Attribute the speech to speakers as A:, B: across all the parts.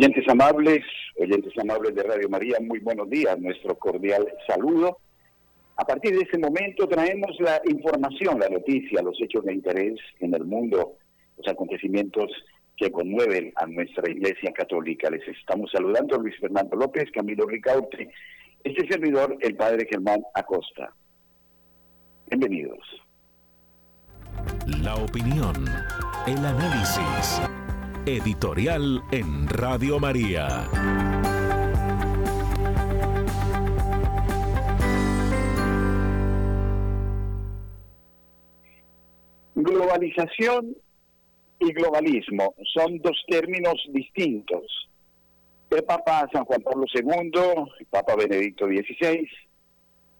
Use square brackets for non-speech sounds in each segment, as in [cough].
A: Oyentes amables, oyentes amables de Radio María, muy buenos días, nuestro cordial saludo. A partir de este momento traemos la información, la noticia, los hechos de interés en el mundo, los acontecimientos que conmueven a nuestra Iglesia Católica. Les estamos saludando Luis Fernando López, Camilo Ricaute, este servidor, el Padre Germán Acosta. Bienvenidos.
B: La opinión, el análisis Editorial en Radio María.
A: Globalización y globalismo son dos términos distintos. El Papa San Juan Pablo II, el Papa Benedicto XVI,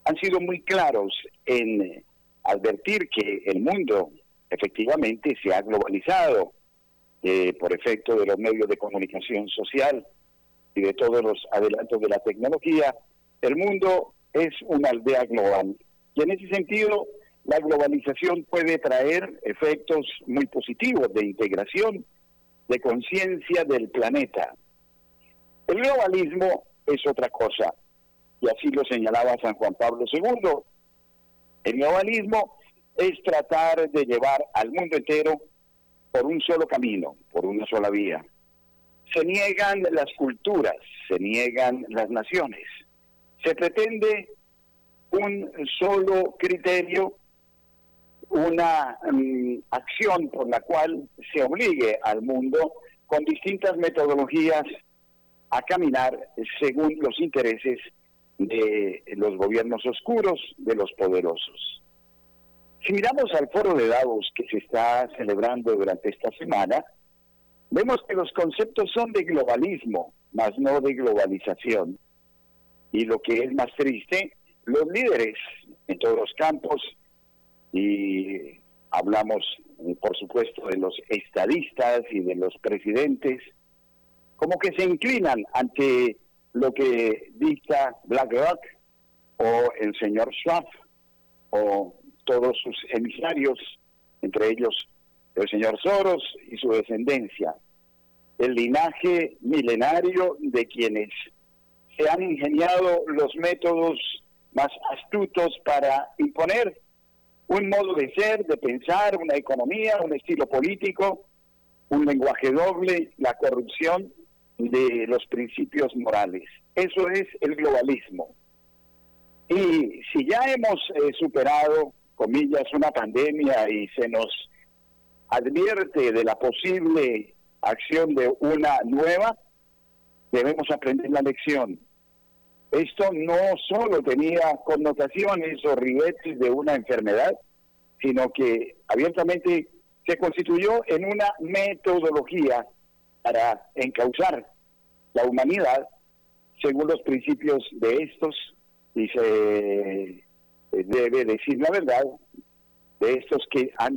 A: han sido muy claros en advertir que el mundo efectivamente se ha globalizado eh, por efecto de los medios de comunicación social y de todos los adelantos de la tecnología, el mundo es una aldea global. Y en ese sentido, la globalización puede traer efectos muy positivos de integración, de conciencia del planeta. El globalismo es otra cosa, y así lo señalaba San Juan Pablo II. El globalismo es tratar de llevar al mundo entero por un solo camino, por una sola vía. Se niegan las culturas, se niegan las naciones. Se pretende un solo criterio, una mm, acción por la cual se obligue al mundo con distintas metodologías a caminar según los intereses de los gobiernos oscuros, de los poderosos. Si miramos al foro de Davos que se está celebrando durante esta semana, vemos que los conceptos son de globalismo, más no de globalización. Y lo que es más triste, los líderes en todos los campos, y hablamos por supuesto de los estadistas y de los presidentes, como que se inclinan ante lo que dicta BlackRock o el señor Schwab o todos sus emisarios, entre ellos el señor Soros y su descendencia, el linaje milenario de quienes se han ingeniado los métodos más astutos para imponer un modo de ser, de pensar, una economía, un estilo político, un lenguaje doble, la corrupción de los principios morales. Eso es el globalismo. Y si ya hemos eh, superado comillas, una pandemia y se nos advierte de la posible acción de una nueva, debemos aprender la lección. Esto no solo tenía connotaciones o ribetes de una enfermedad, sino que abiertamente se constituyó en una metodología para encauzar la humanidad según los principios de estos, y se debe decir la verdad, de estos que han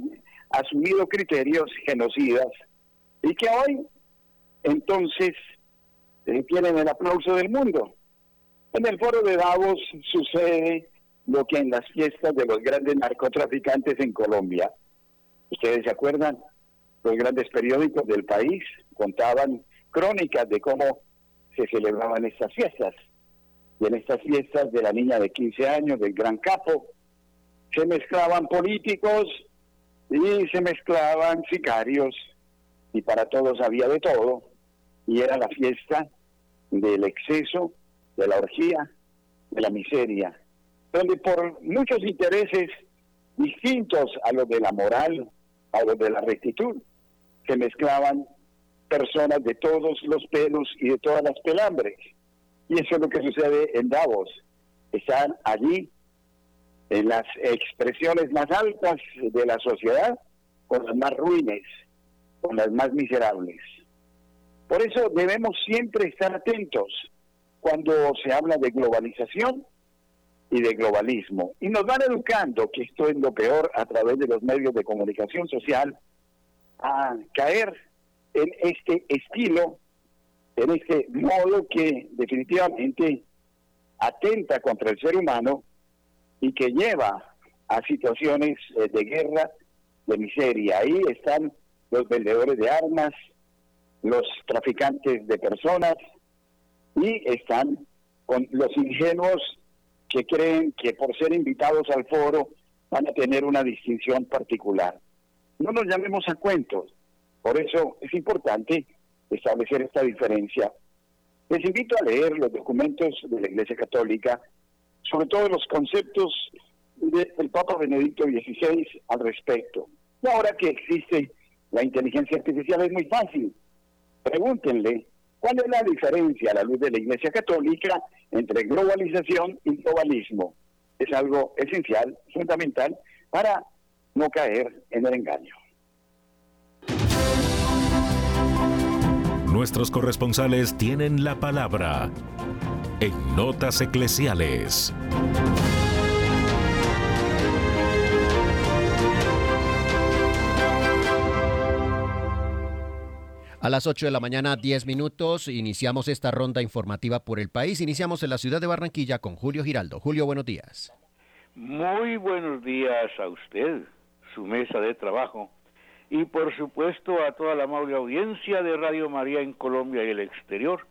A: asumido criterios genocidas y que hoy entonces eh, tienen el aplauso del mundo. En el foro de Davos sucede lo que en las fiestas de los grandes narcotraficantes en Colombia. ¿Ustedes se acuerdan? Los grandes periódicos del país contaban crónicas de cómo se celebraban estas fiestas. Y en estas fiestas de la niña de 15 años, del gran capo, se mezclaban políticos y se mezclaban sicarios y para todos había de todo y era la fiesta del exceso, de la orgía, de la miseria, donde por muchos intereses distintos a los de la moral, a los de la rectitud, se mezclaban personas de todos los pelos y de todas las pelambres. Y eso es lo que sucede en Davos. Están allí en las expresiones más altas de la sociedad con las más ruines, con las más miserables. Por eso debemos siempre estar atentos cuando se habla de globalización y de globalismo. Y nos van educando, que esto es lo peor a través de los medios de comunicación social, a caer en este estilo, en este modo que definitivamente atenta contra el ser humano y que lleva a situaciones eh, de guerra, de miseria. Ahí están los vendedores de armas, los traficantes de personas y están con los ingenuos que creen que por ser invitados al foro van a tener una distinción particular. No nos llamemos a cuentos. Por eso es importante establecer esta diferencia. Les invito a leer los documentos de la Iglesia Católica, sobre todo los conceptos del Papa Benedicto XVI al respecto. Y ahora que existe la inteligencia artificial es muy fácil. Pregúntenle cuál es la diferencia a la luz de la Iglesia Católica entre globalización y globalismo. Es algo esencial, fundamental, para no caer en el engaño.
B: Nuestros corresponsales tienen la palabra en Notas Eclesiales.
C: A las 8 de la mañana, 10 minutos, iniciamos esta ronda informativa por el país. Iniciamos en la ciudad de Barranquilla con Julio Giraldo. Julio, buenos días.
D: Muy buenos días a usted, su mesa de trabajo y por supuesto a toda la amable audiencia de Radio María en Colombia y el exterior.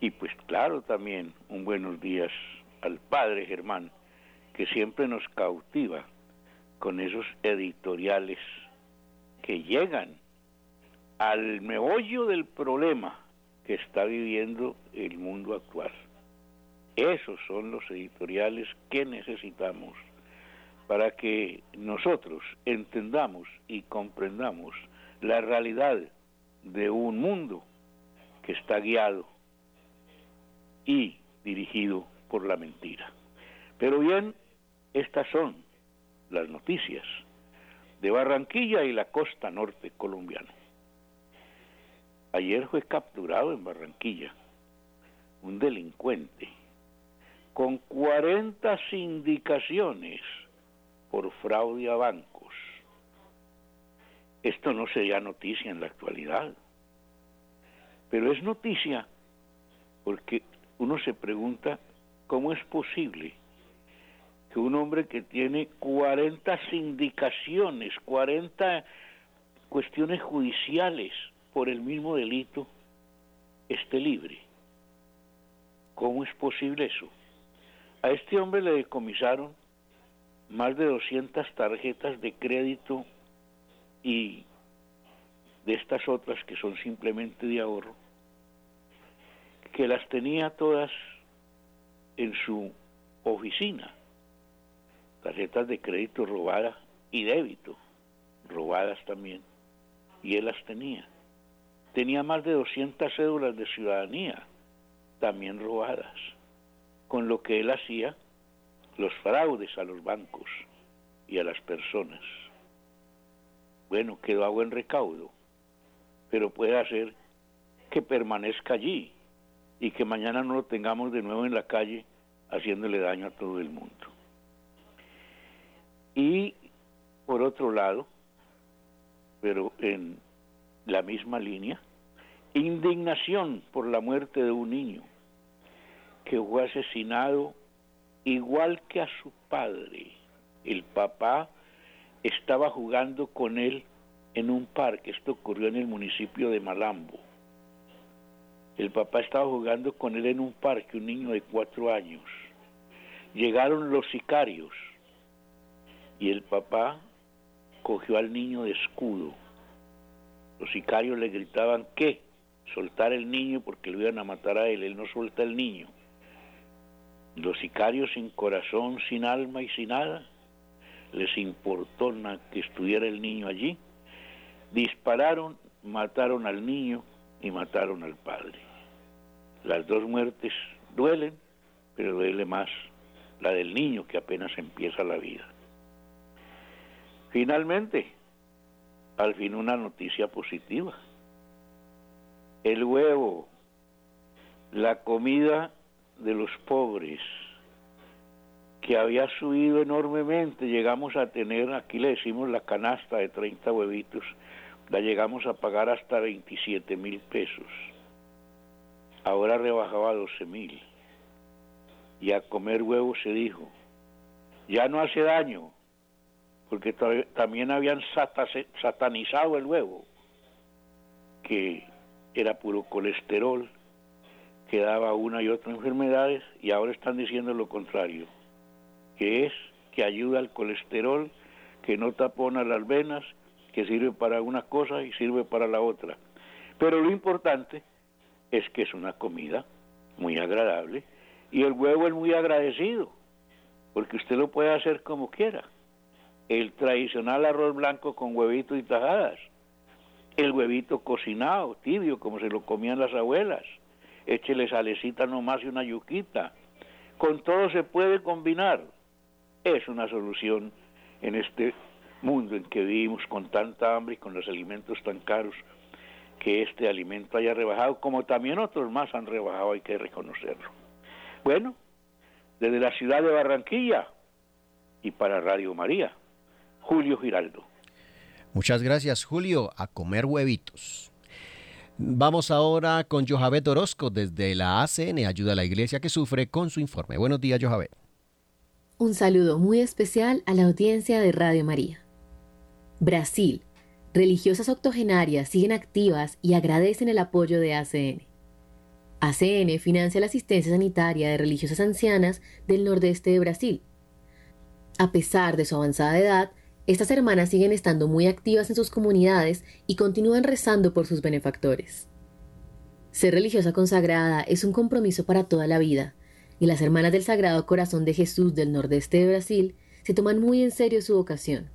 D: Y pues claro también un buenos días al padre Germán, que siempre nos cautiva con esos editoriales que llegan al meollo del problema que está viviendo el mundo actual. Esos son los editoriales que necesitamos para que nosotros entendamos y comprendamos la realidad de un mundo que está guiado y dirigido por la mentira. Pero bien, estas son las noticias de Barranquilla y la costa norte colombiana. Ayer fue capturado en Barranquilla un delincuente con 40 sindicaciones por fraude a bancos. Esto no sería noticia en la actualidad, pero es noticia porque uno se pregunta cómo es posible que un hombre que tiene 40 sindicaciones, 40 cuestiones judiciales por el mismo delito, esté libre. ¿Cómo es posible eso? A este hombre le decomisaron más de 200 tarjetas de crédito y de estas otras que son simplemente de ahorro, que las tenía todas en su oficina, tarjetas de crédito robadas y débito, robadas también, y él las tenía. tenía más de 200 cédulas de ciudadanía, también robadas, con lo que él hacía los fraudes a los bancos y a las personas. Bueno, quedó a buen recaudo, pero puede hacer que permanezca allí y que mañana no lo tengamos de nuevo en la calle haciéndole daño a todo el mundo. Y por otro lado, pero en la misma línea, indignación por la muerte de un niño que fue asesinado igual que a su padre. El papá estaba jugando con él en un parque, esto ocurrió en el municipio de Malambo. El papá estaba jugando con él en un parque, un niño de cuatro años. Llegaron los sicarios y el papá cogió al niño de escudo. Los sicarios le gritaban que soltar el niño porque lo iban a matar a él. Él no suelta el niño. Los sicarios sin corazón, sin alma y sin nada, les importó que estuviera el niño allí. Dispararon, mataron al niño y mataron al padre. Las dos muertes duelen, pero duele más la del niño que apenas empieza la vida. Finalmente, al fin una noticia positiva. El huevo, la comida de los pobres, que había subido enormemente, llegamos a tener, aquí le decimos la canasta de 30 huevitos, la llegamos a pagar hasta 27 mil pesos. Ahora rebajaba a 12 mil. Y a comer huevos se dijo, ya no hace daño, porque también habían satanizado el huevo, que era puro colesterol, que daba una y otra enfermedades, y ahora están diciendo lo contrario, que es que ayuda al colesterol, que no tapona las venas, que sirve para una cosa y sirve para la otra. Pero lo importante es que es una comida muy agradable y el huevo es muy agradecido, porque usted lo puede hacer como quiera el tradicional arroz blanco con huevito y tajadas, el huevito cocinado, tibio, como se lo comían las abuelas, échele salecita nomás y una yuquita. Con todo se puede combinar. Es una solución en este mundo en que vivimos con tanta hambre y con los alimentos tan caros, que este alimento haya rebajado, como también otros más han rebajado, hay que reconocerlo. Bueno, desde la ciudad de Barranquilla y para Radio María Julio Giraldo.
C: Muchas gracias, Julio. A comer huevitos. Vamos ahora con Johabet Orozco desde la ACN, Ayuda a la Iglesia que Sufre, con su informe. Buenos días, Johabet.
E: Un saludo muy especial a la audiencia de Radio María. Brasil. Religiosas octogenarias siguen activas y agradecen el apoyo de ACN. ACN financia la asistencia sanitaria de religiosas ancianas del nordeste de Brasil. A pesar de su avanzada edad, estas hermanas siguen estando muy activas en sus comunidades y continúan rezando por sus benefactores. Ser religiosa consagrada es un compromiso para toda la vida, y las hermanas del Sagrado Corazón de Jesús del nordeste de Brasil se toman muy en serio su vocación.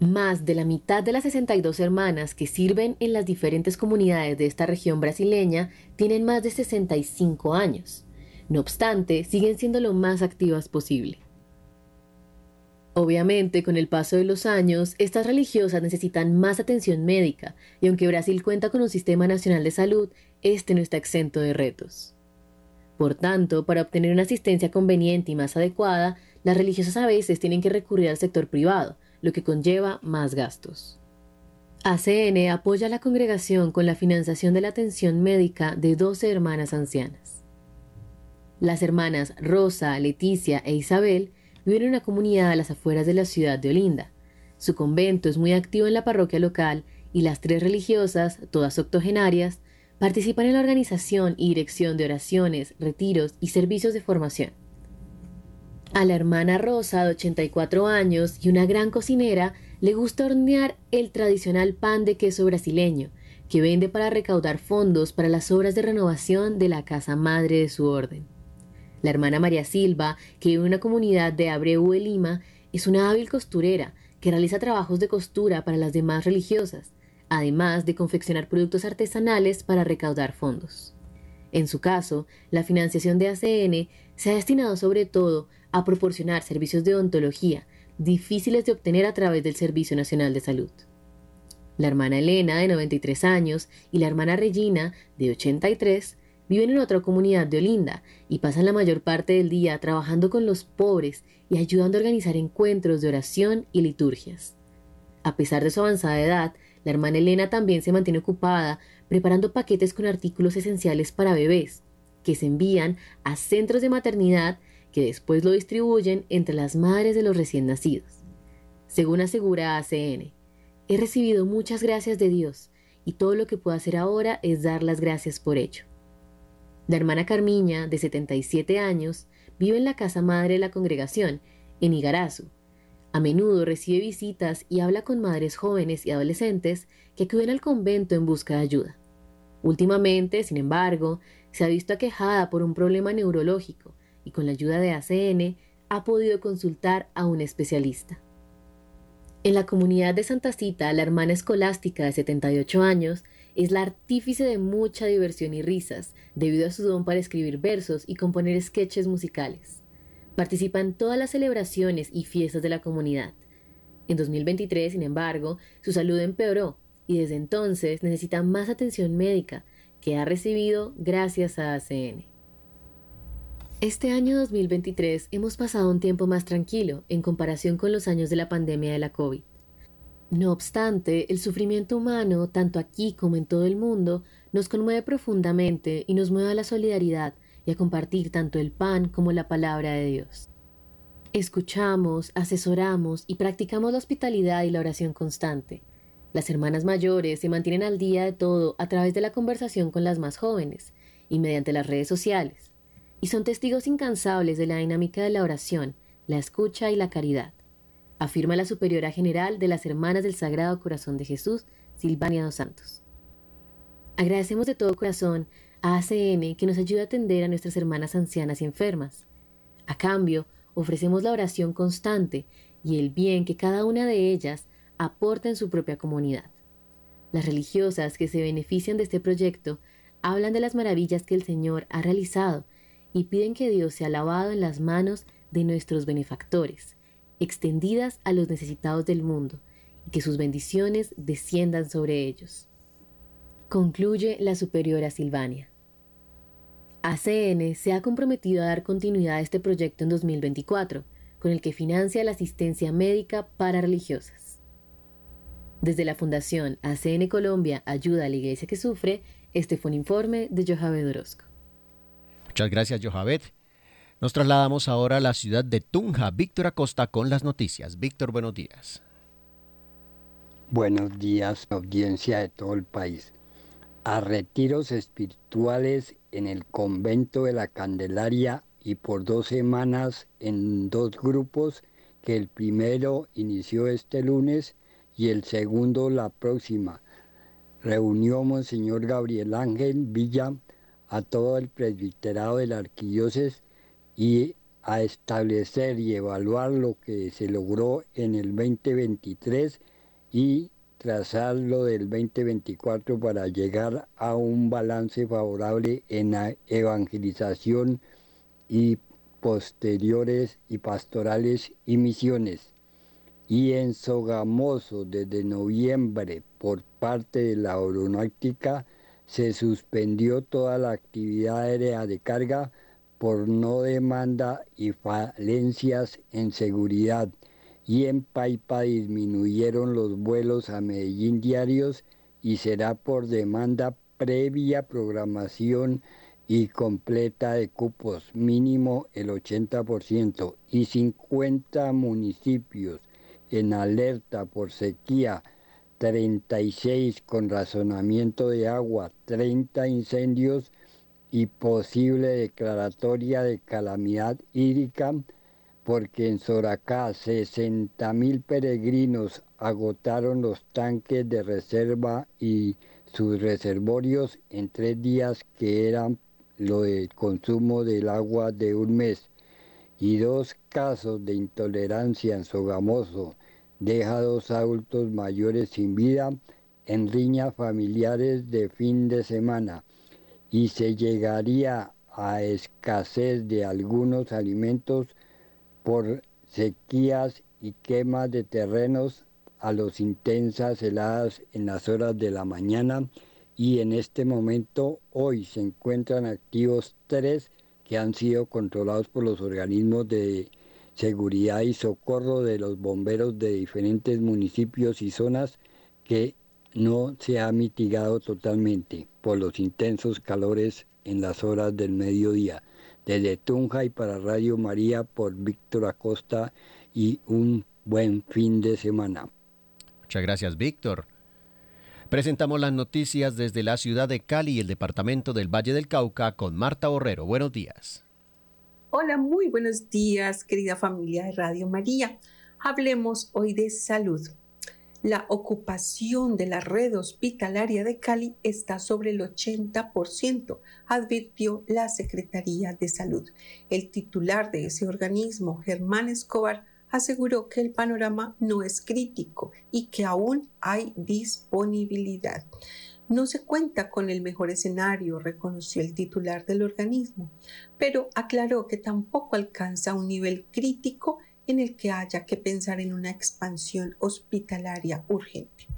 E: Más de la mitad de las 62 hermanas que sirven en las diferentes comunidades de esta región brasileña tienen más de 65 años. No obstante, siguen siendo lo más activas posible. Obviamente, con el paso de los años, estas religiosas necesitan más atención médica, y aunque Brasil cuenta con un sistema nacional de salud, este no está exento de retos. Por tanto, para obtener una asistencia conveniente y más adecuada, las religiosas a veces tienen que recurrir al sector privado, lo que conlleva más gastos. ACN apoya a la congregación con la financiación de la atención médica de 12 hermanas ancianas. Las hermanas Rosa, Leticia e Isabel vive en una comunidad a las afueras de la ciudad de Olinda. Su convento es muy activo en la parroquia local y las tres religiosas, todas octogenarias, participan en la organización y dirección de oraciones, retiros y servicios de formación. A la hermana Rosa, de 84 años y una gran cocinera, le gusta hornear el tradicional pan de queso brasileño, que vende para recaudar fondos para las obras de renovación de la casa madre de su orden. La hermana María Silva, que vive en una comunidad de Abreu de Lima, es una hábil costurera que realiza trabajos de costura para las demás religiosas. además de confeccionar productos artesanales para recaudar fondos. En su caso, la financiación de ACN se ha destinado sobre todo a proporcionar servicios de odontología difíciles de obtener a través del Servicio Nacional de Salud. La hermana Elena, de 93 años, y la hermana Regina, de 83, viven en otra comunidad de Olinda y pasan la mayor parte del día trabajando con los pobres y ayudando a organizar encuentros de oración y liturgias. A pesar de su avanzada edad, la hermana Elena también se mantiene ocupada preparando paquetes con artículos esenciales para bebés, que se envían a centros de maternidad que después lo distribuyen entre las madres de los recién nacidos. Según asegura ACN, he recibido muchas gracias de Dios y todo lo que puedo hacer ahora es dar las gracias por ello. La hermana Carmiña, de 77 años, vive en la casa madre de la congregación, en Igarazu. A menudo recibe visitas y habla con madres jóvenes y adolescentes que acuden al convento en busca de ayuda. Últimamente, sin embargo, se ha visto aquejada por un problema neurológico y con la ayuda de ACN ha podido consultar a un especialista. En la comunidad de Santa Cita, la hermana escolástica de 78 años es la artífice de mucha diversión y risas, debido a su don para escribir versos y componer sketches musicales. Participa en todas las celebraciones y fiestas de la comunidad. En 2023, sin embargo, su salud empeoró y desde entonces necesita más atención médica que ha recibido gracias a ACN. Este año 2023 hemos pasado un tiempo más tranquilo en comparación con los años de la pandemia de la COVID. No obstante, el sufrimiento humano, tanto aquí como en todo el mundo, nos conmueve profundamente y nos mueve a la solidaridad y a compartir tanto el pan como la palabra de Dios. Escuchamos, asesoramos y practicamos la hospitalidad y la oración constante, las hermanas mayores se mantienen al día de todo a través de la conversación con las más jóvenes y mediante las redes sociales, y son testigos incansables de la dinámica de la oración, la escucha y la caridad, afirma la superiora general de las Hermanas del Sagrado Corazón de Jesús, Silvania dos Santos. Agradecemos de todo corazón a ACN que nos ayuda a atender a nuestras hermanas ancianas y enfermas. A cambio, ofrecemos la oración constante y el bien que cada una de ellas aporta en su propia comunidad. Las religiosas que se benefician de este proyecto hablan de las maravillas que el Señor ha realizado y piden que Dios sea lavado en las manos de nuestros benefactores, extendidas a los necesitados del mundo, y que sus bendiciones desciendan sobre ellos. Concluye la superiora Silvania. ACN se ha comprometido a dar continuidad a este proyecto en 2024, con el que financia la asistencia médica para religiosas. Desde la Fundación ACN Colombia Ayuda a la Iglesia que Sufre, este fue un informe de Johabed Orozco.
C: Muchas gracias, Johabed. Nos trasladamos ahora a la ciudad de Tunja. Víctor Acosta con las noticias. Víctor, buenos días.
F: Buenos días, audiencia de todo el país. A retiros espirituales en el convento de la Candelaria y por dos semanas en dos grupos, que el primero inició este lunes y el segundo la próxima. Reunió Monseñor Gabriel Ángel Villa a todo el presbiterado de la arquidiócesis y a establecer y evaluar lo que se logró en el 2023 y trazarlo del 2024 para llegar a un balance favorable en la evangelización y posteriores y pastorales y misiones. Y en Sogamoso desde noviembre por parte de la aeronáutica se suspendió toda la actividad aérea de carga por no demanda y falencias en seguridad y en Paipa disminuyeron los vuelos a Medellín diarios y será por demanda previa programación y completa de cupos, mínimo el 80%, y 50 municipios en alerta por sequía, 36 con razonamiento de agua, 30 incendios y posible declaratoria de calamidad hídrica, porque en Soracá 60 mil peregrinos agotaron los tanques de reserva y sus reservorios en tres días que eran lo del consumo del agua de un mes y dos casos de intolerancia en Sogamoso deja dos adultos mayores sin vida en riñas familiares de fin de semana y se llegaría a escasez de algunos alimentos por sequías y quemas de terrenos a los intensas heladas en las horas de la mañana. Y en este momento hoy se encuentran activos tres que han sido controlados por los organismos de seguridad y socorro de los bomberos de diferentes municipios y zonas que no se ha mitigado totalmente por los intensos calores en las horas del mediodía. Desde Tunja y para Radio María por Víctor Acosta y un buen fin de semana.
C: Muchas gracias, Víctor. Presentamos las noticias desde la ciudad de Cali y el departamento del Valle del Cauca con Marta Borrero. Buenos días.
G: Hola, muy buenos días, querida familia de Radio María. Hablemos hoy de salud. La ocupación de la red hospitalaria de Cali está sobre el 80%, advirtió la Secretaría de Salud. El titular de ese organismo, Germán Escobar, aseguró que el panorama no es crítico y que aún hay disponibilidad. No se cuenta con el mejor escenario, reconoció el titular del organismo, pero aclaró que tampoco alcanza un nivel crítico en el que haya que pensar en una expansión hospitalaria urgente.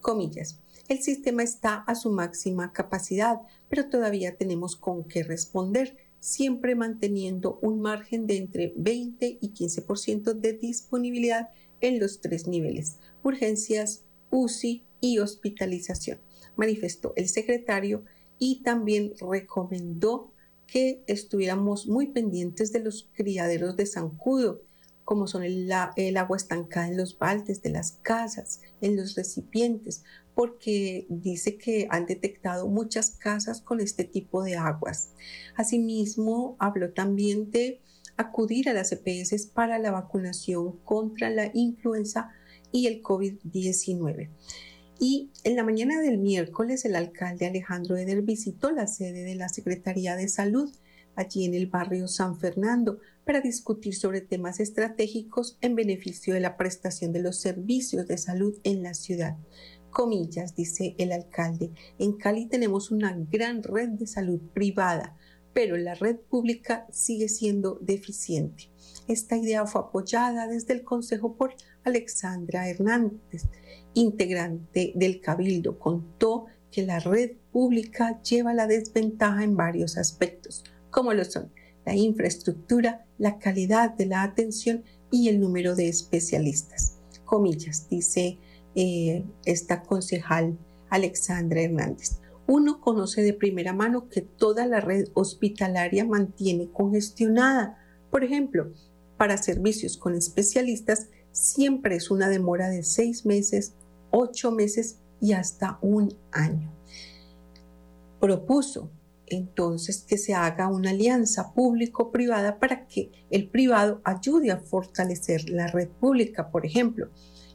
G: Comillas. El sistema está a su máxima capacidad, pero todavía tenemos con qué responder, siempre manteniendo un margen de entre 20 y 15% de disponibilidad en los tres niveles, urgencias, UCI y hospitalización manifestó el secretario y también recomendó que estuviéramos muy pendientes de los criaderos de zancudo, como son el, agua estancada en los baldes de las casas, en los recipientes, porque dice que han detectado muchas casas con este tipo de aguas. Asimismo, habló también de acudir a las EPS para la vacunación contra la influenza y el COVID-19. Y en la mañana del miércoles el alcalde Alejandro Eder visitó la sede de la Secretaría de Salud allí en el barrio San Fernando para discutir sobre temas estratégicos en beneficio de la prestación de los servicios de salud en la ciudad. Comillas, dice el alcalde, en Cali tenemos una gran red de salud privada, pero la red pública sigue siendo deficiente. Esta idea fue apoyada desde el Consejo por Alexandra Hernández, integrante del Cabildo, contó que la red pública lleva la desventaja en varios aspectos, como lo son la infraestructura, la calidad de la atención y el número de especialistas. Comillas, dice eh, esta concejal Alexandra Hernández. Uno conoce de primera mano que toda la red hospitalaria mantiene congestionada. Por ejemplo, para servicios con especialistas siempre es una demora de seis meses ocho meses y hasta un año. Propuso entonces que se haga una alianza público-privada para que el privado ayude a fortalecer la red pública. Por ejemplo,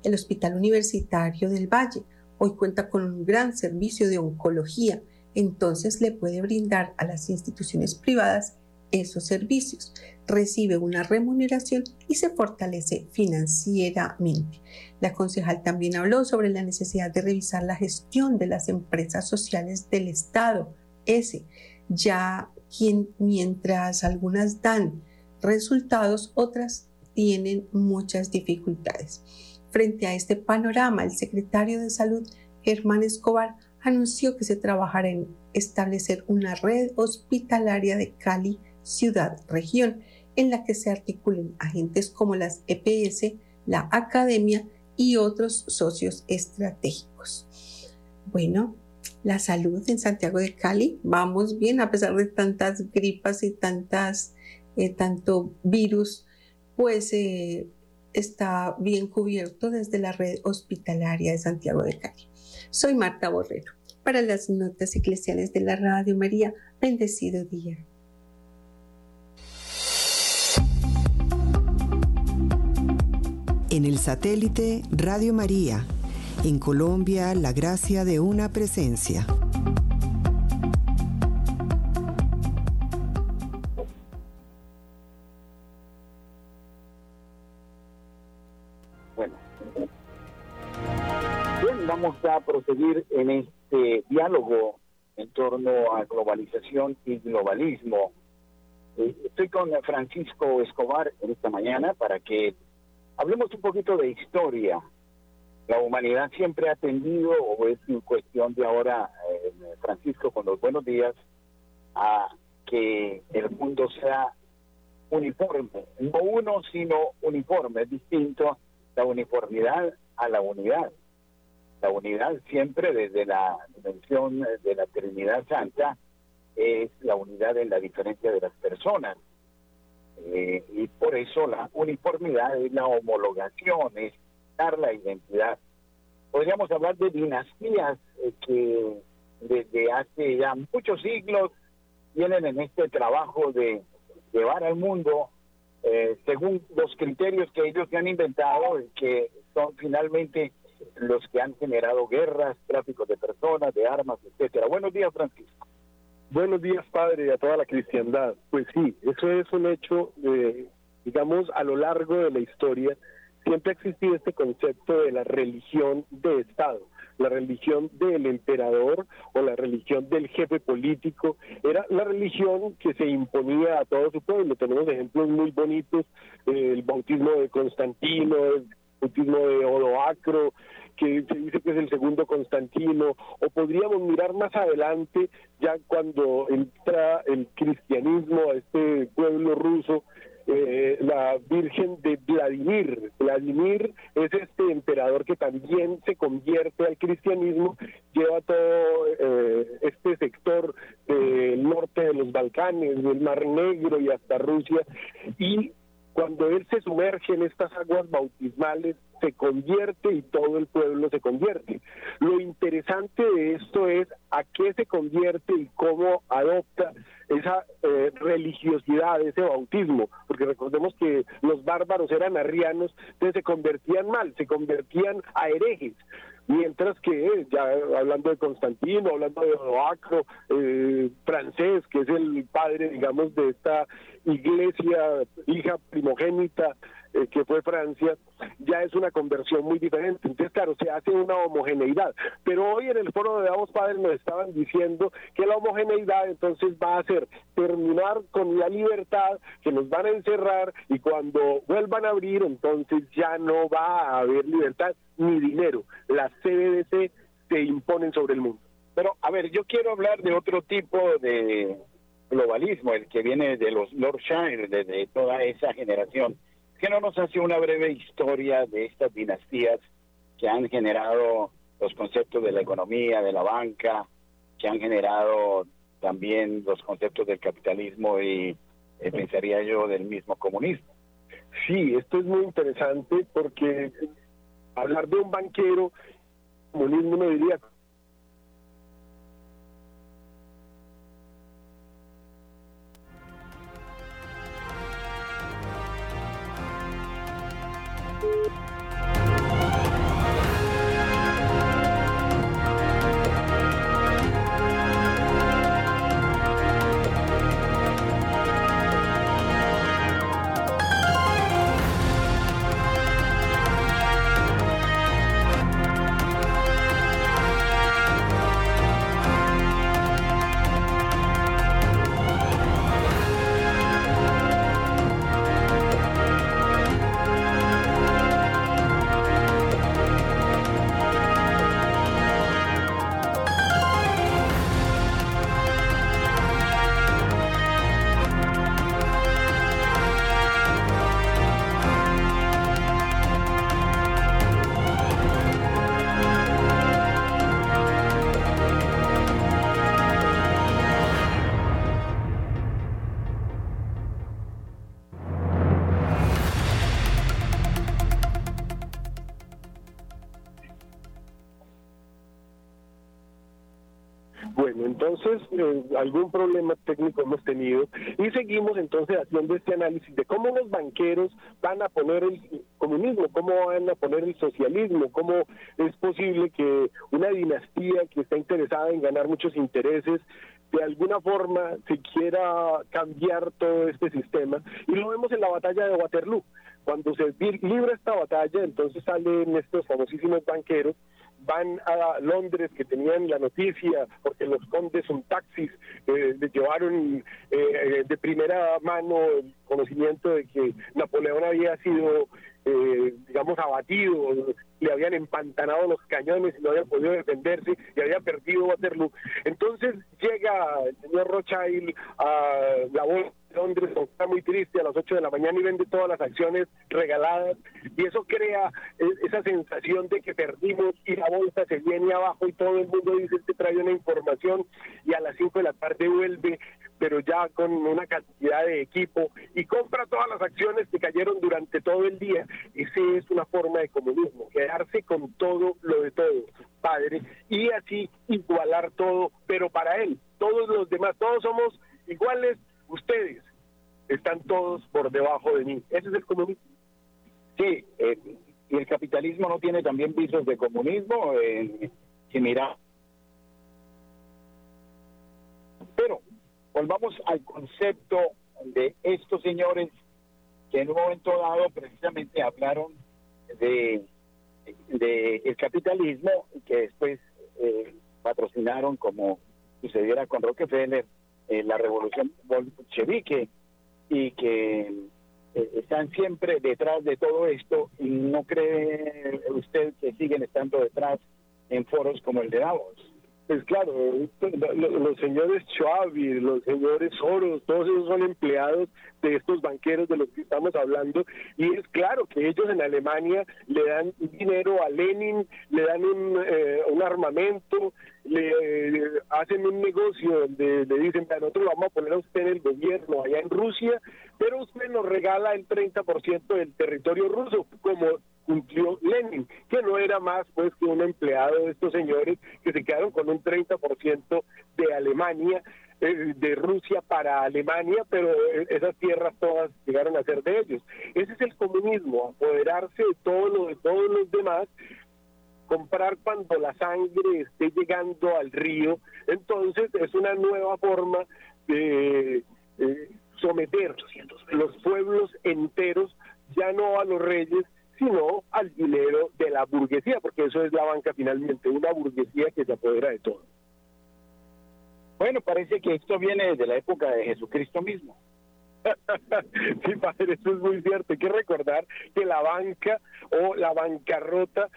G: el Hospital Universitario del Valle hoy cuenta con un gran servicio de oncología, entonces le puede brindar a las instituciones privadas esos servicios, recibe una remuneración y se fortalece financieramente. La concejal también habló sobre la necesidad de revisar la gestión de las empresas sociales del Estado, ese, ya quien mientras algunas dan resultados, otras tienen muchas dificultades. Frente a este panorama, el secretario de Salud, Germán Escobar, anunció que se trabajará en establecer una red hospitalaria de Cali ciudad-región, en la que se articulen agentes como las EPS, la academia y otros socios estratégicos. Bueno, la salud en Santiago de Cali, vamos bien a pesar de tantas gripas y tantas, eh, tanto virus, pues eh, está bien cubierto desde la red hospitalaria de Santiago de Cali. Soy Marta Borrero. Para las notas eclesiales de la Radio María, bendecido día.
H: En el satélite Radio María. En Colombia, la gracia de una presencia.
A: Bueno. Bien, vamos a proseguir en este diálogo en torno a globalización y globalismo. Eh, estoy con Francisco Escobar en esta mañana para que hablemos un poquito de historia. La humanidad siempre ha tendido, o es cuestión de ahora, eh, Francisco, con los buenos días, a que el mundo sea uniforme, no uno, sino uniforme, es distinto la uniformidad a la unidad. La unidad siempre desde la dimensión de la Trinidad Santa es la unidad en la diferencia de las personas. Eh, y por eso la uniformidad es la homologación, es dar la identidad. Podríamos hablar de dinastías eh, que desde hace ya muchos siglos vienen en este trabajo de llevar al mundo eh, según los criterios que ellos se han inventado, que son finalmente los que han generado guerras, tráfico de personas, de armas, etcétera. Buenos días, Francisco.
I: Buenos días, padre, y a toda la cristiandad. Pues sí, eso es un hecho, de, digamos, a lo largo de la historia, siempre ha existido este concepto de la religión de Estado la religión del emperador o la religión del jefe político, era la religión que se imponía a todo su pueblo. Tenemos ejemplos muy bonitos, el bautismo de Constantino, el bautismo de Odoacro, que se dice que es el segundo Constantino, o podríamos mirar más adelante, ya cuando entra el cristianismo a este pueblo ruso, eh, la Virgen de Vladimir. Vladimir es este emperador que también se convierte al cristianismo, lleva todo eh, este sector del norte de los Balcanes, del Mar Negro y hasta Rusia, y cuando él se sumerge en estas aguas bautismales, se convierte y todo el pueblo se convierte. Lo interesante de esto es a qué se convierte y cómo adopta esa eh, religiosidad, ese bautismo, porque recordemos que los bárbaros eran arrianos, entonces se convertían mal, se convertían a herejes. Mientras que, ya hablando de Constantino, hablando de Odoacro, eh, francés, que es el padre, digamos, de esta iglesia, hija primogénita eh, que fue Francia, ya es una conversión muy diferente. Entonces, claro, se hace una homogeneidad. Pero hoy en el foro de Davos Padres nos estaban diciendo que la homogeneidad entonces va a ser terminar con la libertad, que nos van a encerrar y cuando vuelvan a abrir, entonces ya no va a haber libertad ni dinero. Las CBDC se imponen sobre el mundo.
A: Pero, a ver, yo quiero hablar de otro tipo de globalismo, el que viene de los Lord Shire, de toda esa generación ¿Qué no nos hace una breve historia de estas dinastías que han generado los conceptos de la economía, de la banca, que han generado también los conceptos del capitalismo y eh, pensaría yo del mismo comunismo?
I: Sí, esto es muy interesante porque hablar de un banquero, comunismo no diría algún problema técnico hemos tenido y seguimos entonces haciendo este análisis de cómo los banqueros van a poner el comunismo, cómo van a poner el socialismo, cómo es posible que una dinastía que está interesada en ganar muchos intereses de alguna forma se quiera cambiar todo este sistema y lo vemos en la batalla de Waterloo. Cuando se libra esta batalla, entonces salen estos famosísimos banqueros van a Londres que tenían la noticia porque los condes son taxis, eh, le llevaron eh, de primera mano el conocimiento de que Napoleón había sido, eh, digamos, abatido, le habían empantanado los cañones y no había podido defenderse y había perdido Waterloo. Entonces llega el señor Rothschild a la bolsa Londres está muy triste a las 8 de la mañana y vende todas las acciones regaladas y eso crea eh, esa sensación de que perdimos y la bolsa se viene abajo y todo el mundo dice que trae una información y a las 5 de la tarde vuelve pero ya con una cantidad de equipo y compra todas las acciones que cayeron durante todo el día. Esa es una forma de comunismo, quedarse con todo lo de todo, padre, y así igualar todo, pero para él, todos los demás, todos somos iguales ustedes están todos por debajo de mí. Ese es el comunismo.
A: Sí, eh, y el capitalismo no tiene también visos de comunismo, eh, si mira. Pero volvamos al concepto de estos señores que en un momento dado precisamente hablaron de, de el capitalismo y que después eh, patrocinaron como sucediera con Rockefeller eh, la revolución bolchevique y que eh, están siempre detrás de todo esto y no cree usted que siguen estando detrás en foros como el de Davos.
I: Pues claro, los señores y los señores Soros, todos esos son empleados de estos banqueros de los que estamos hablando y es claro que ellos en Alemania le dan dinero a Lenin, le dan un, eh, un armamento, le eh, hacen un negocio donde le dicen, nosotros vamos a poner a usted el gobierno allá en Rusia, pero usted nos regala el 30% del territorio ruso, como cumplió Lenin, que no era más pues que un empleado de estos señores que se quedaron con un 30% de Alemania, eh, de Rusia para Alemania, pero eh, esas tierras todas llegaron a ser de ellos. Ese es el comunismo, apoderarse de todo lo de todos los demás, comprar cuando la sangre esté llegando al río, entonces es una nueva forma de eh, someter los pueblos enteros ya no a los reyes, sino al dinero de la burguesía, porque eso es la banca finalmente, una burguesía que se apodera de todo.
A: Bueno, parece que esto viene desde la época de Jesucristo mismo. [laughs]
I: sí, padre, eso es muy cierto. Hay que recordar que la banca o la bancarrota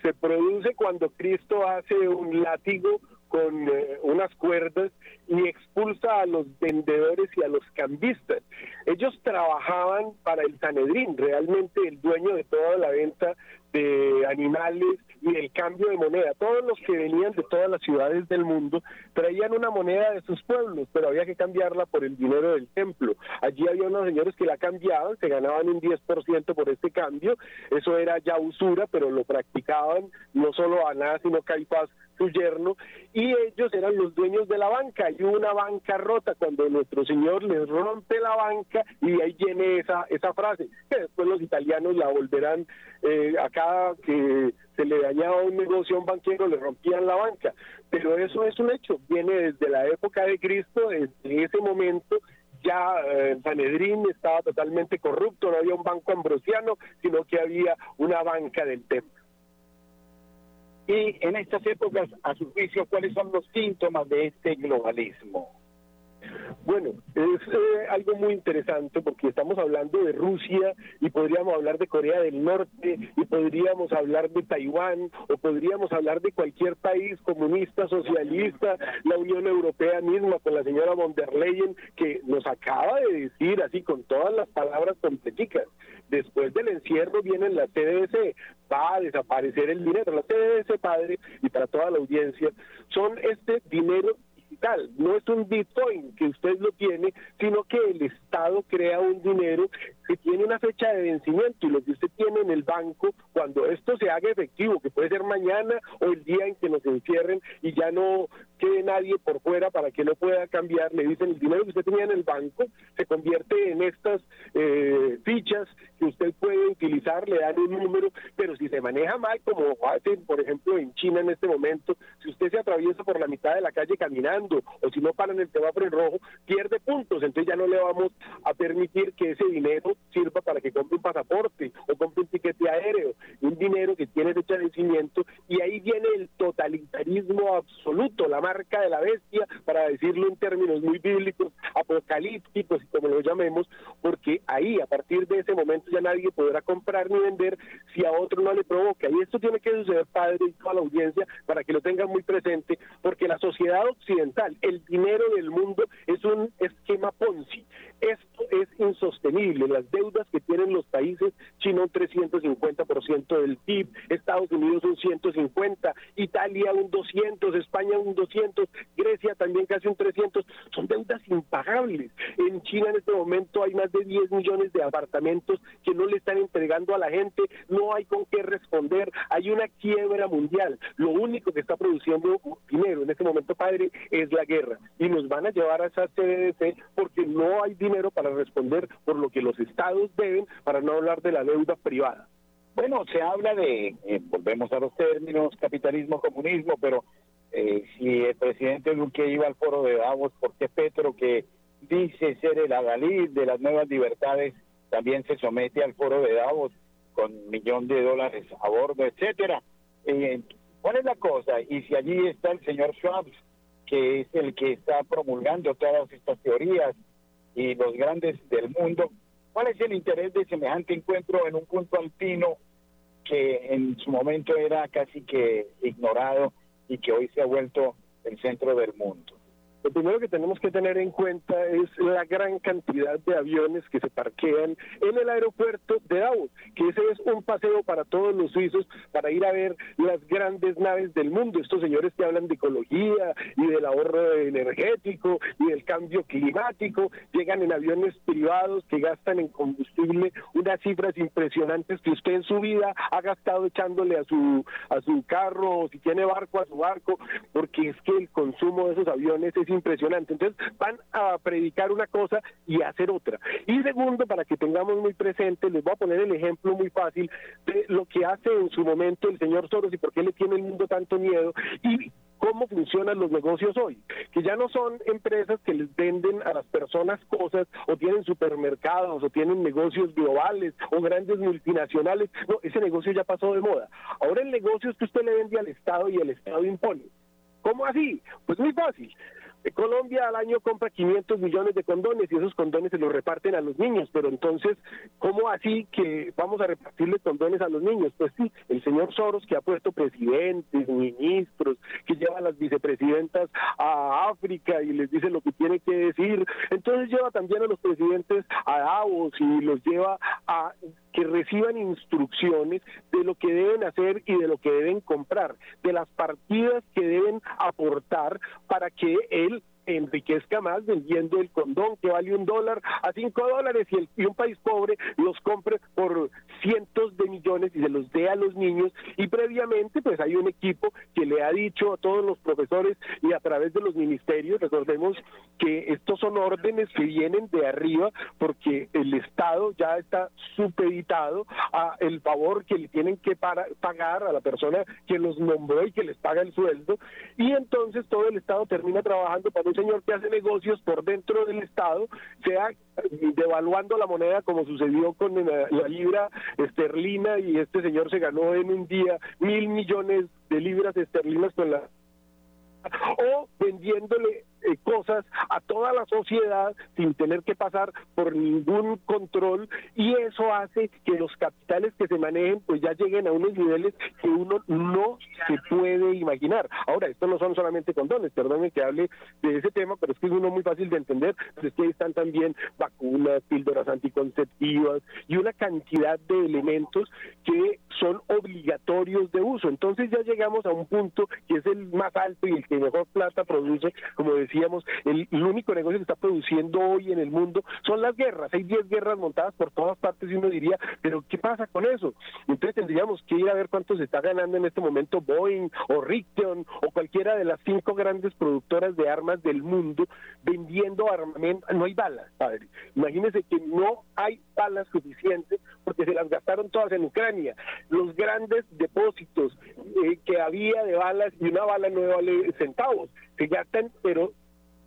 I: se produce cuando Cristo hace un látigo con eh, unas cuerdas y expulsa a los vendedores y a los cambistas. Ellos trabajaban para el Sanedrín, realmente el dueño de toda la venta de animales y el cambio de moneda. Todos los que venían de todas las ciudades del mundo traían una moneda de sus pueblos, pero había que cambiarla por el dinero del templo. Allí había unos señores que la cambiaban, se ganaban un 10% por este cambio. Eso era ya usura, pero lo practicaban no solo a nada, sino Caifás su yerno, y ellos eran los dueños de la banca. Y una banca rota cuando nuestro Señor les rompe la banca y ahí viene esa, esa frase, que después los italianos la volverán eh, a cada que se le dañaba un negocio a un banquero, le rompían la banca. Pero eso es un hecho, viene desde la época de Cristo, desde ese momento ya eh, Sanedrín estaba totalmente corrupto, no había un banco ambrosiano, sino que había una banca del templo.
A: Y en estas épocas, a su juicio, ¿cuáles son los síntomas de este globalismo?
I: Bueno, es eh, algo muy interesante porque estamos hablando de Rusia y podríamos hablar de Corea del Norte y podríamos hablar de Taiwán o podríamos hablar de cualquier país comunista, socialista, la Unión Europea misma con la señora von der Leyen que nos acaba de decir así con todas las palabras completicas. Después del encierro viene la CDS, va a desaparecer el dinero. La CDS, padre, y para toda la audiencia, son este dinero no es un Bitcoin que usted lo tiene, sino que el Estado crea un dinero que tiene una fecha de vencimiento y lo que usted tiene en el banco, cuando esto se haga efectivo, que puede ser mañana o el día en que nos encierren y ya no quede nadie por fuera para que no pueda cambiar, le dicen el dinero que usted tenía en el banco se convierte en estas eh, fichas que usted puede utilizar, le dan un número, pero si se maneja mal, como hacen, por ejemplo, en China en este momento, si usted se atraviesa por la mitad de la calle caminando o si no paran el semáforo en rojo, pierde puntos, entonces ya no le vamos a permitir que ese dinero sirva para que compre un pasaporte o compre un tiquete aéreo, un dinero que tiene fecha de vencimiento y ahí viene el totalitarismo absoluto, la marca de la bestia, para decirlo en términos muy bíblicos, apocalípticos y como lo llamemos, porque ahí a partir de ese momento ya nadie podrá comprar ni vender si a otro no le provoca. Y esto tiene que suceder, padre, y toda la audiencia, para que lo tengan muy presente, porque la sociedad occidental, el dinero del mundo es un esquema Ponzi. Esto es insostenible. Deudas que tienen los países, China un 350% del PIB, Estados Unidos un 150, Italia un 200, España un 200, Grecia también casi un 300, son deudas impagables. En China en este momento hay más de 10 millones de apartamentos que no le están entregando a la gente, no hay con qué responder, hay una quiebra mundial. Lo único que está produciendo dinero en este momento, padre, es la guerra. Y nos van a llevar a esa CDC porque no hay dinero para responder por lo que los estados deben, para no hablar de la deuda privada.
A: Bueno, se habla de, eh, volvemos a los términos, capitalismo, comunismo, pero eh, si el presidente Duque iba al foro de Davos, ¿por qué Petro, que dice ser el adalid de las nuevas libertades, también se somete al foro de Davos con millón de dólares a bordo, etcétera? Eh, ¿Cuál es la cosa? Y si allí está el señor Schwab, que es el que está promulgando todas estas teorías y los grandes del mundo, ¿cuál es el interés de semejante encuentro en un punto alpino que en su momento era casi que ignorado y que hoy se ha vuelto el centro del mundo?
I: Lo primero que tenemos que tener en cuenta es la gran cantidad de aviones que se parquean en el aeropuerto de Davos, que ese es un paseo para todos los suizos para ir a ver las grandes naves del mundo. Estos señores que hablan de ecología y del ahorro energético y del cambio climático, llegan en aviones privados que gastan en combustible unas cifras impresionantes que usted en su vida ha gastado echándole a su a su carro o si tiene barco a su barco, porque es que el consumo de esos aviones es impresionante. Entonces van a predicar una cosa y hacer otra. Y segundo, para que tengamos muy presente, les voy a poner el ejemplo muy fácil de lo que hace en su momento el señor Soros y por qué le tiene el mundo tanto miedo y cómo funcionan los negocios hoy, que ya no son empresas que les venden a las personas cosas o tienen supermercados o tienen negocios globales o grandes multinacionales, no, ese negocio ya pasó de moda. Ahora el negocio es que usted le vende al Estado y el Estado impone. ¿Cómo así? Pues muy fácil. Colombia al año compra 500 millones de condones y esos condones se los reparten a los niños, pero entonces, ¿cómo así que vamos a repartirle condones a los niños? Pues sí, el señor Soros que ha puesto presidentes, ministros, que lleva a las vicepresidentas a África y les dice lo que tiene que decir, entonces lleva también a los presidentes a Davos y los lleva a que reciban instrucciones de lo que deben hacer y de lo que deben comprar, de las partidas que deben aportar para que él enriquezca más vendiendo el condón que vale un dólar a cinco dólares y, el, y un país pobre los compre por cientos de millones y se los dé a los niños. Y previamente pues hay un equipo que le ha dicho a todos los profesores y a través de los ministerios, recordemos que estos son órdenes que vienen de arriba porque el Estado ya está supeditado a el favor que le tienen que para, pagar a la persona que los nombró y que les paga el sueldo. Y entonces todo el Estado termina trabajando para un señor que hace negocios por dentro del Estado, sea devaluando la moneda como sucedió con la, la libra esterlina y este señor se ganó en un día mil millones de libras esterlinas con la o vendiéndole eh, cosas a toda la sociedad sin tener que pasar por ningún control y eso hace que los capitales que se manejen pues ya lleguen a unos niveles que uno no se puede imaginar. Ahora, esto no son solamente condones, perdónenme que hable de ese tema, pero es que es uno muy fácil de entender, pero es que están también vacunas, píldoras anticonceptivas y una cantidad de elementos que son obligatorios de uso. Entonces ya llegamos a un punto que es el más alto y el que mejor plata produce, como decía decíamos, el, único negocio que está produciendo hoy en el mundo son las guerras. Hay 10 guerras montadas por todas partes y uno diría, pero ¿qué pasa con eso? Entonces tendríamos que ir a ver cuánto se está ganando en este momento Boeing o Raytheon o cualquiera de las cinco grandes productoras de armas del mundo vendiendo armamento. No hay balas, padre. Imagínense que no hay balas suficientes porque se las gastaron todas en Ucrania. Los grandes depósitos eh, que había de balas y una bala no vale centavos se gastan, pero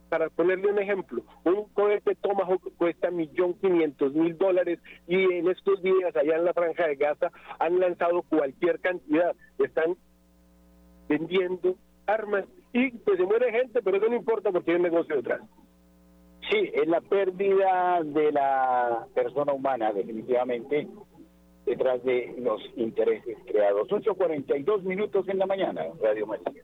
I: para ponerle un ejemplo, un cohete Tomahawk cuesta millón quinientos mil dólares y en estos días allá en la franja de Gaza han lanzado cualquier cantidad, están vendiendo armas y pues se muere gente, pero eso no importa porque hay un negocio detrás.
A: Sí, es la pérdida de la persona humana, definitivamente, detrás de los intereses creados. 8.42 minutos en la mañana, Radio María.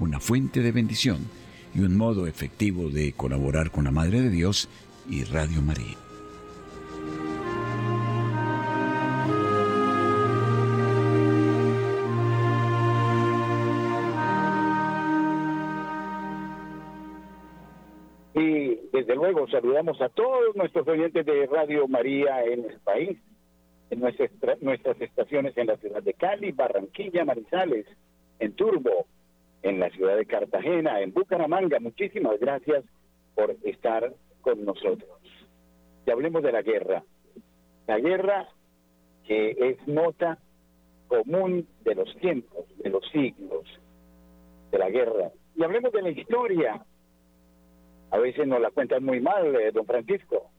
J: una fuente de bendición y un modo efectivo de colaborar con la Madre de Dios y Radio María.
A: Y desde luego saludamos a todos nuestros oyentes de Radio María en el país, en nuestras, nuestras estaciones en la ciudad de Cali, Barranquilla, Marizales, en Turbo, en la ciudad de Cartagena, en Bucaramanga. Muchísimas gracias por estar con nosotros. Y hablemos de la guerra. La guerra que es nota común de los tiempos, de los siglos, de la guerra. Y hablemos de la historia. A veces nos la cuentan muy mal, eh, don Francisco.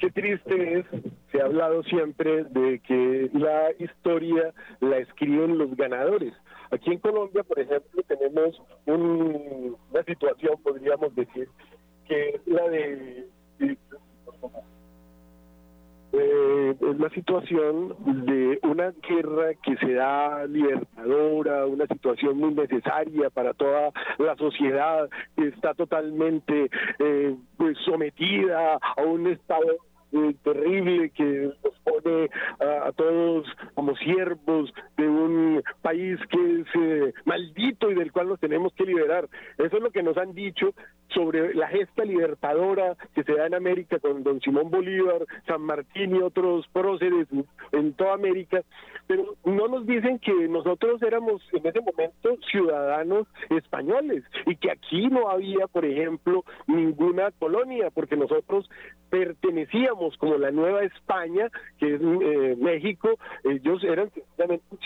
I: Qué triste es, se ha hablado siempre de que la historia la escriben los ganadores. Aquí en Colombia, por ejemplo, tenemos una situación, podríamos decir, que es la de, eh, la situación de una guerra que se da libertadora, una situación muy necesaria para toda la sociedad que está totalmente eh, pues sometida a un estado eh, terrible que nos pone a, todos como siervos de un país que es eh, maldito y del cual nos tenemos que liberar. Eso es lo que nos han dicho sobre la gesta libertadora que se da en América con don Simón Bolívar, San Martín y otros próceres en toda América, pero no nos dicen que nosotros éramos en ese momento ciudadanos españoles y que aquí no había, por ejemplo, ninguna colonia, porque nosotros pertenecíamos como la Nueva España, que es eh, México, ellos eran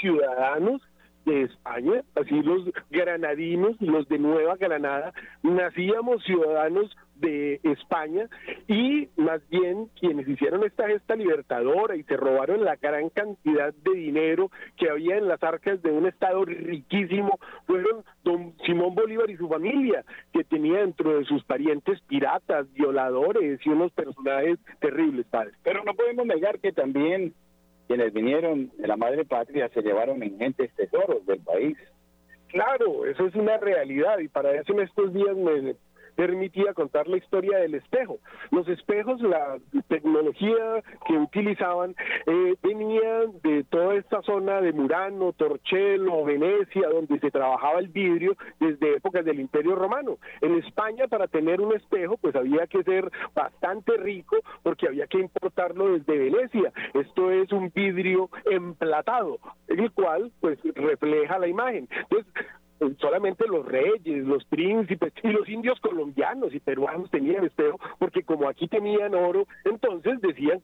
I: ciudadanos de España, así los granadinos, los de Nueva Granada, nacíamos ciudadanos de España y más bien quienes hicieron esta gesta libertadora y se robaron la gran cantidad de dinero que había en las arcas de un estado riquísimo fueron don Simón Bolívar y su familia que tenía dentro de sus parientes piratas, violadores y unos personajes terribles, padre.
A: Pero no podemos negar que también quienes vinieron de la madre patria se llevaron ingentes tesoros del país.
I: Claro, eso es una realidad y para eso en estos días me permitía contar la historia del espejo. Los espejos, la tecnología que utilizaban, eh, venían de toda esta zona de Murano, Torcello, Venecia, donde se trabajaba el vidrio desde épocas del Imperio Romano. En España, para tener un espejo, pues había que ser bastante rico porque había que importarlo desde Venecia. Esto es un vidrio emplatado, el cual pues refleja la imagen. Entonces, solamente los reyes, los príncipes y los indios colombianos y peruanos tenían espejo, porque como aquí tenían oro, entonces decían,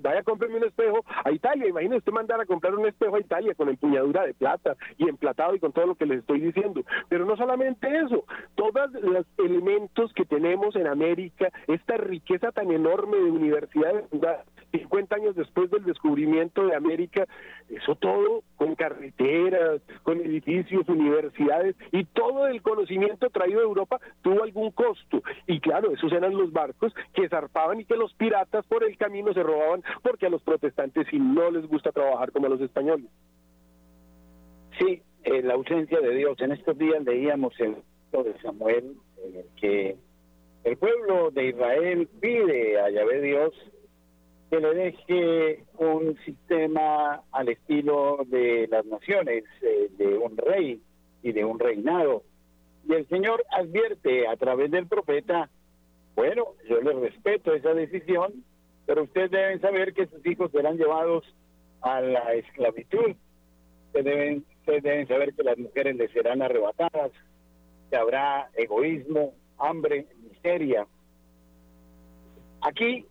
I: vaya a comprarme un espejo a Italia. Imagínese usted mandar a comprar un espejo a Italia con empuñadura de plata y emplatado y con todo lo que les estoy diciendo. Pero no solamente eso, todos los elementos que tenemos en América, esta riqueza tan enorme de universidades 50 años después del descubrimiento de América, eso todo con carreteras, con edificios, universidades y todo el conocimiento traído de Europa tuvo algún costo. Y claro, esos eran los barcos que zarpaban y que los piratas por el camino se robaban porque a los protestantes sí no les gusta trabajar como a los españoles.
A: Sí, la ausencia de Dios. En estos días leíamos el de Samuel, en el que El pueblo de Israel pide a Yahvé Dios que le deje un sistema al estilo de las naciones, eh, de un rey y de un reinado. Y el Señor advierte a través del profeta, bueno, yo le respeto esa decisión, pero ustedes deben saber que sus hijos serán llevados a la esclavitud. Ustedes deben, ustedes deben saber que las mujeres les serán arrebatadas, que habrá egoísmo, hambre, miseria. Aquí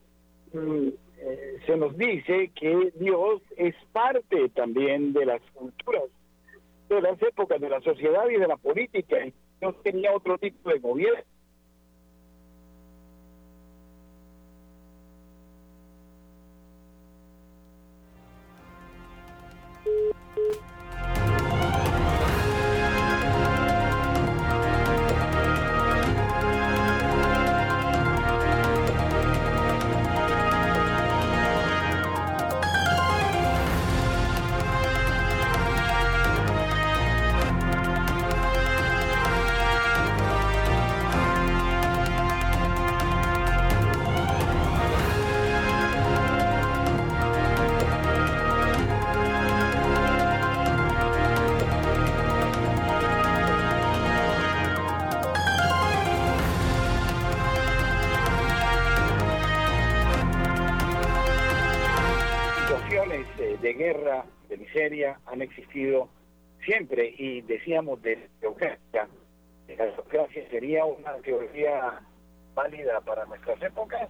A: mm, eh, se nos dice que Dios es parte también de las culturas, de las épocas de la sociedad y de la política. Dios tenía otro tipo de gobierno decíamos de teocracia. La teocracia sería una teoría válida para nuestras épocas.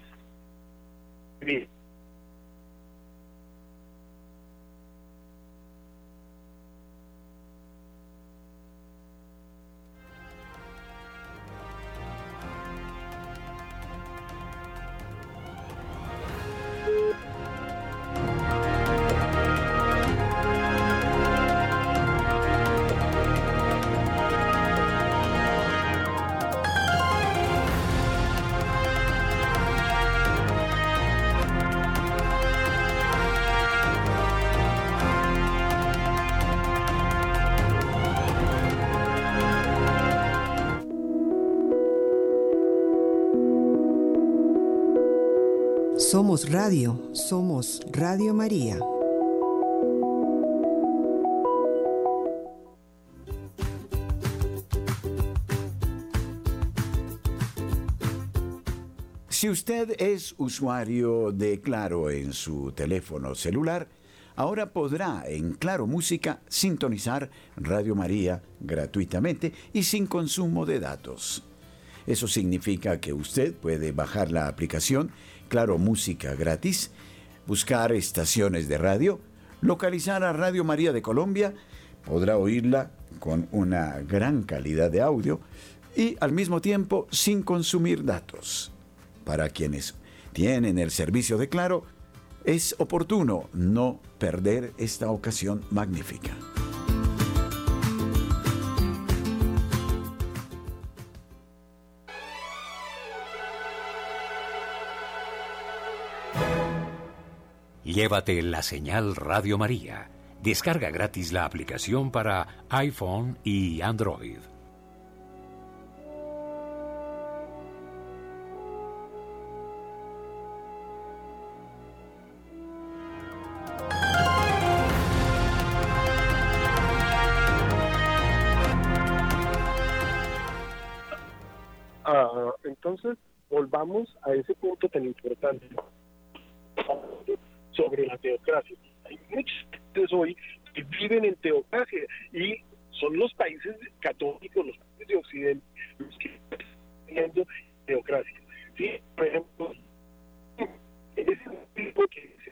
H: Radio, somos Radio María.
J: Si usted es usuario de Claro en su teléfono celular, ahora podrá en Claro Música sintonizar Radio María gratuitamente y sin consumo de datos. Eso significa que usted puede bajar la aplicación Claro Música gratis, buscar estaciones de radio, localizar a Radio María de Colombia, podrá oírla con una gran calidad de audio y al mismo tiempo sin consumir datos. Para quienes tienen el servicio de Claro, es oportuno no perder esta ocasión magnífica.
B: Llévate la señal Radio María. Descarga gratis la aplicación para iPhone y Android.
I: Ah, entonces, volvamos a ese punto tan importante sobre la teocracia. Hay muchos hoy que viven en teocracia y son los países católicos, los países de Occidente, los que están teniendo teocracia. ¿Sí? Por ejemplo, ese tipo que se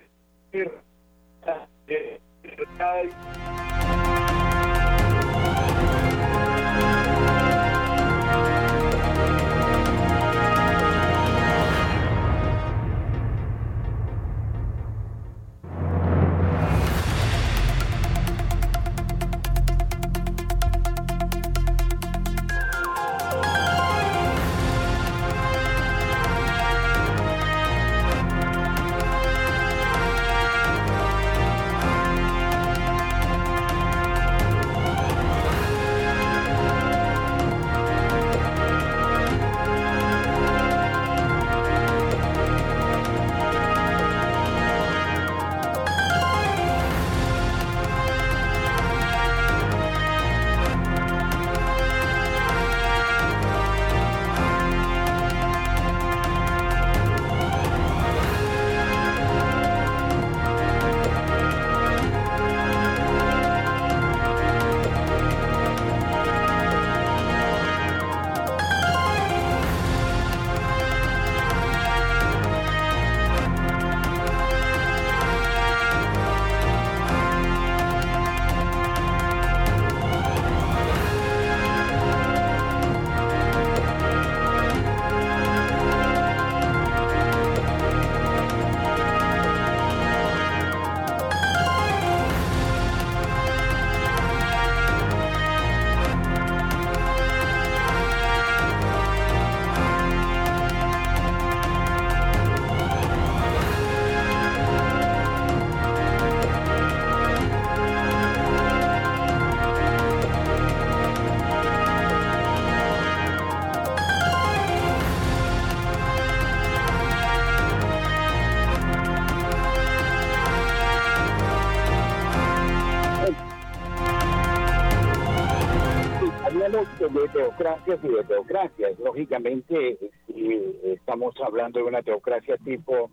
A: Lógicamente, si estamos hablando de una teocracia tipo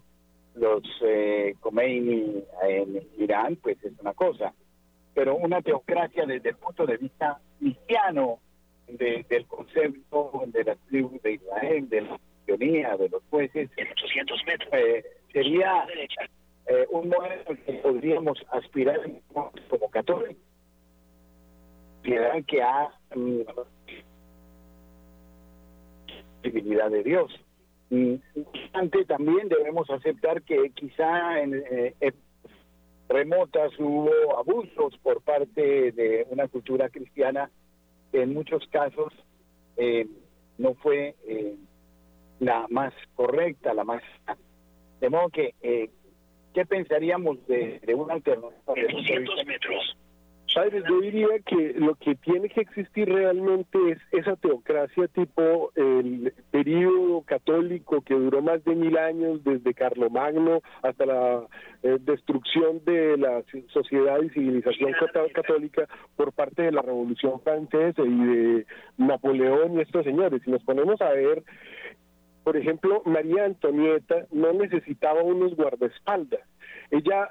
A: los eh, Khomeini en Irán, pues es una cosa. Pero una teocracia desde el punto de vista cristiano, del concepto de las tribus de Israel, de la sionía, de los jueces, eh, sería eh, un modelo que podríamos aspirar como católicos. que ha mm, de Dios. Y antes también debemos aceptar que quizá en eh, remotas hubo abusos por parte de una cultura cristiana que en muchos casos eh, no fue eh, la más correcta, la más... De modo que, eh, ¿qué pensaríamos de, de una alternativa? De 200
I: metros Padre, yo diría que lo que tiene que existir realmente es esa teocracia tipo el periodo católico que duró más de mil años, desde Carlomagno hasta la eh, destrucción de la sociedad y civilización católica por parte de la Revolución Francesa y de Napoleón y estos señores. Si nos ponemos a ver, por ejemplo, María Antonieta no necesitaba unos guardaespaldas. Ella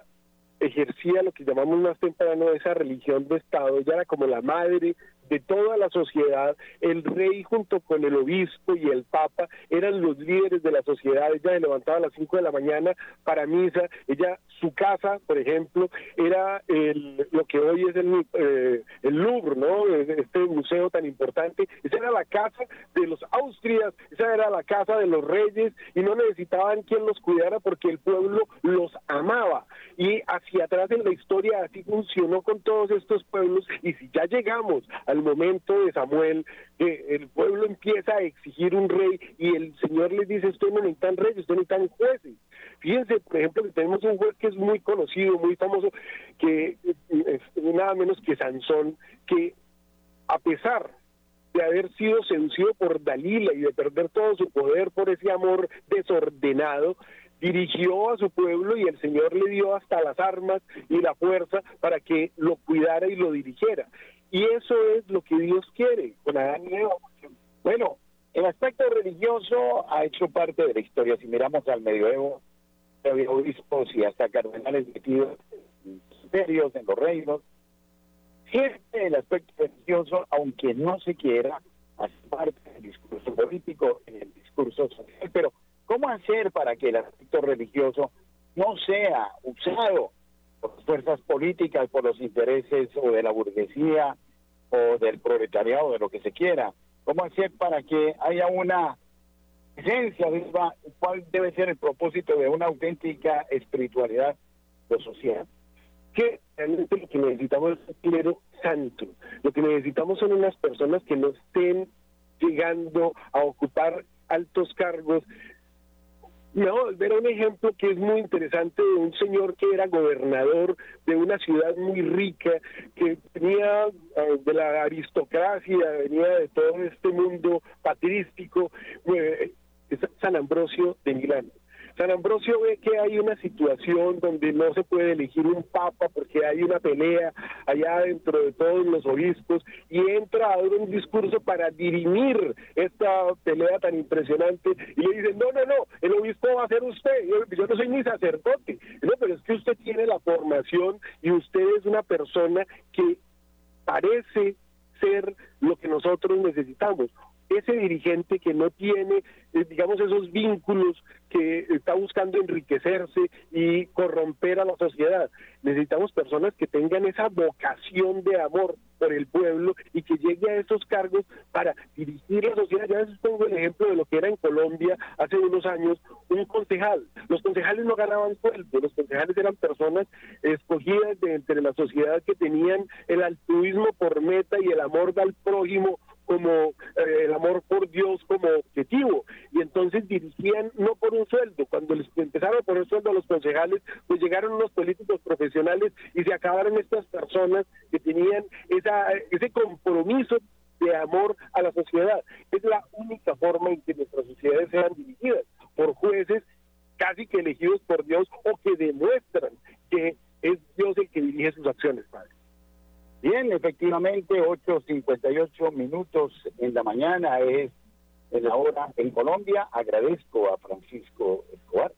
I: ejercía lo que llamamos más temprano esa religión de Estado, ella era como la madre de toda la sociedad, el rey junto con el obispo y el papa eran los líderes de la sociedad, ella se levantaba a las 5 de la mañana para misa, ella, su casa, por ejemplo, era el, lo que hoy es el, eh, el Louvre, ¿no? Este museo tan importante, esa era la casa de los Austrias, esa era la casa de los reyes y no necesitaban quien los cuidara porque el pueblo los amaba. Y hacia atrás en la historia así funcionó con todos estos pueblos y si ya llegamos a momento de Samuel, que el pueblo empieza a exigir un rey y el Señor les dice, usted no necesitan reyes, usted necesitan jueces. Fíjense, por ejemplo, que tenemos un juez que es muy conocido, muy famoso, que es nada menos que Sansón, que a pesar de haber sido seducido por Dalila y de perder todo su poder por ese amor desordenado, dirigió a su pueblo y el Señor le dio hasta las armas y la fuerza para que lo cuidara y lo dirigiera. Y eso es lo que Dios quiere con Adán y Eva.
A: Bueno, el aspecto religioso ha hecho parte de la historia. Si miramos al medioevo, había obispos y hasta cardenales metidos en imperios, en los reinos. Siempre el aspecto religioso, aunque no se quiera, hace parte del discurso político, en el discurso social. Pero, ¿cómo hacer para que el aspecto religioso no sea usado por fuerzas políticas, por los intereses o de la burguesía o del proletariado, de lo que se quiera. ¿Cómo hacer para que haya una esencia viva? ¿Cuál debe ser el propósito de una auténtica espiritualidad social?
I: Que realmente lo que necesitamos es un clero santo. Lo que necesitamos son unas personas que no estén llegando a ocupar altos cargos me voy un ejemplo que es muy interesante de un señor que era gobernador de una ciudad muy rica, que venía eh, de la aristocracia, venía de todo este mundo patrístico, eh, San Ambrosio de Milán. San Ambrosio ve que hay una situación donde no se puede elegir un papa porque hay una pelea allá dentro de todos los obispos y entra a dar un discurso para dirimir esta pelea tan impresionante y le dicen, no, no, no, el obispo va a ser usted, yo, no soy ni sacerdote, no, pero es que usted tiene la formación y usted es una persona que parece ser lo que nosotros necesitamos ese dirigente que no tiene, eh, digamos, esos vínculos que está buscando enriquecerse y corromper a la sociedad. Necesitamos personas que tengan esa vocación de amor por el pueblo y que llegue a esos cargos para dirigir la sociedad. Ya les pongo el ejemplo de lo que era en Colombia hace unos años un concejal. Los concejales no ganaban sueldo, los concejales eran personas escogidas de entre la sociedad que tenían el altruismo por meta y el amor al prójimo como eh, el amor por Dios como objetivo y entonces dirigían no por un sueldo, cuando les empezaron a poner sueldo a los concejales, pues llegaron unos políticos profesionales y se acabaron estas personas que tenían esa, ese compromiso de amor a la sociedad. Es la única forma en que nuestras sociedades sean dirigidas por jueces casi que elegidos por Dios o que demuestran que es Dios el que dirige sus acciones, Padre.
A: Bien, efectivamente, 8.58 minutos en la mañana es la hora en Colombia. Agradezco a Francisco Escobar,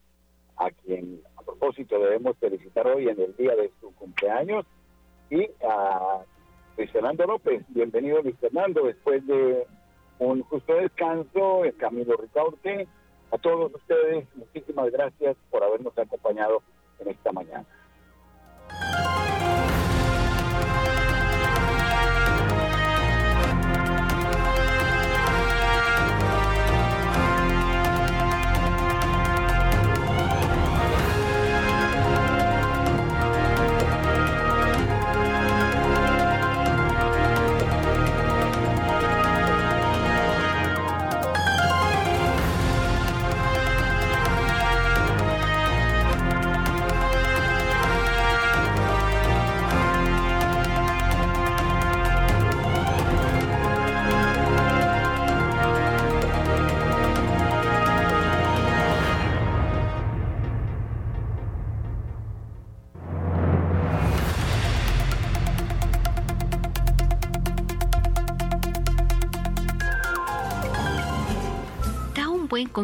A: a quien a propósito debemos felicitar hoy en el día de su cumpleaños, y a Luis Fernando López. Bienvenido Luis Fernando, después de un justo descanso, en Camilo Ricaurte. A todos ustedes, muchísimas gracias por habernos acompañado en esta mañana.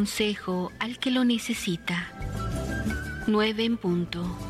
K: Consejo al que lo necesita. 9 en punto.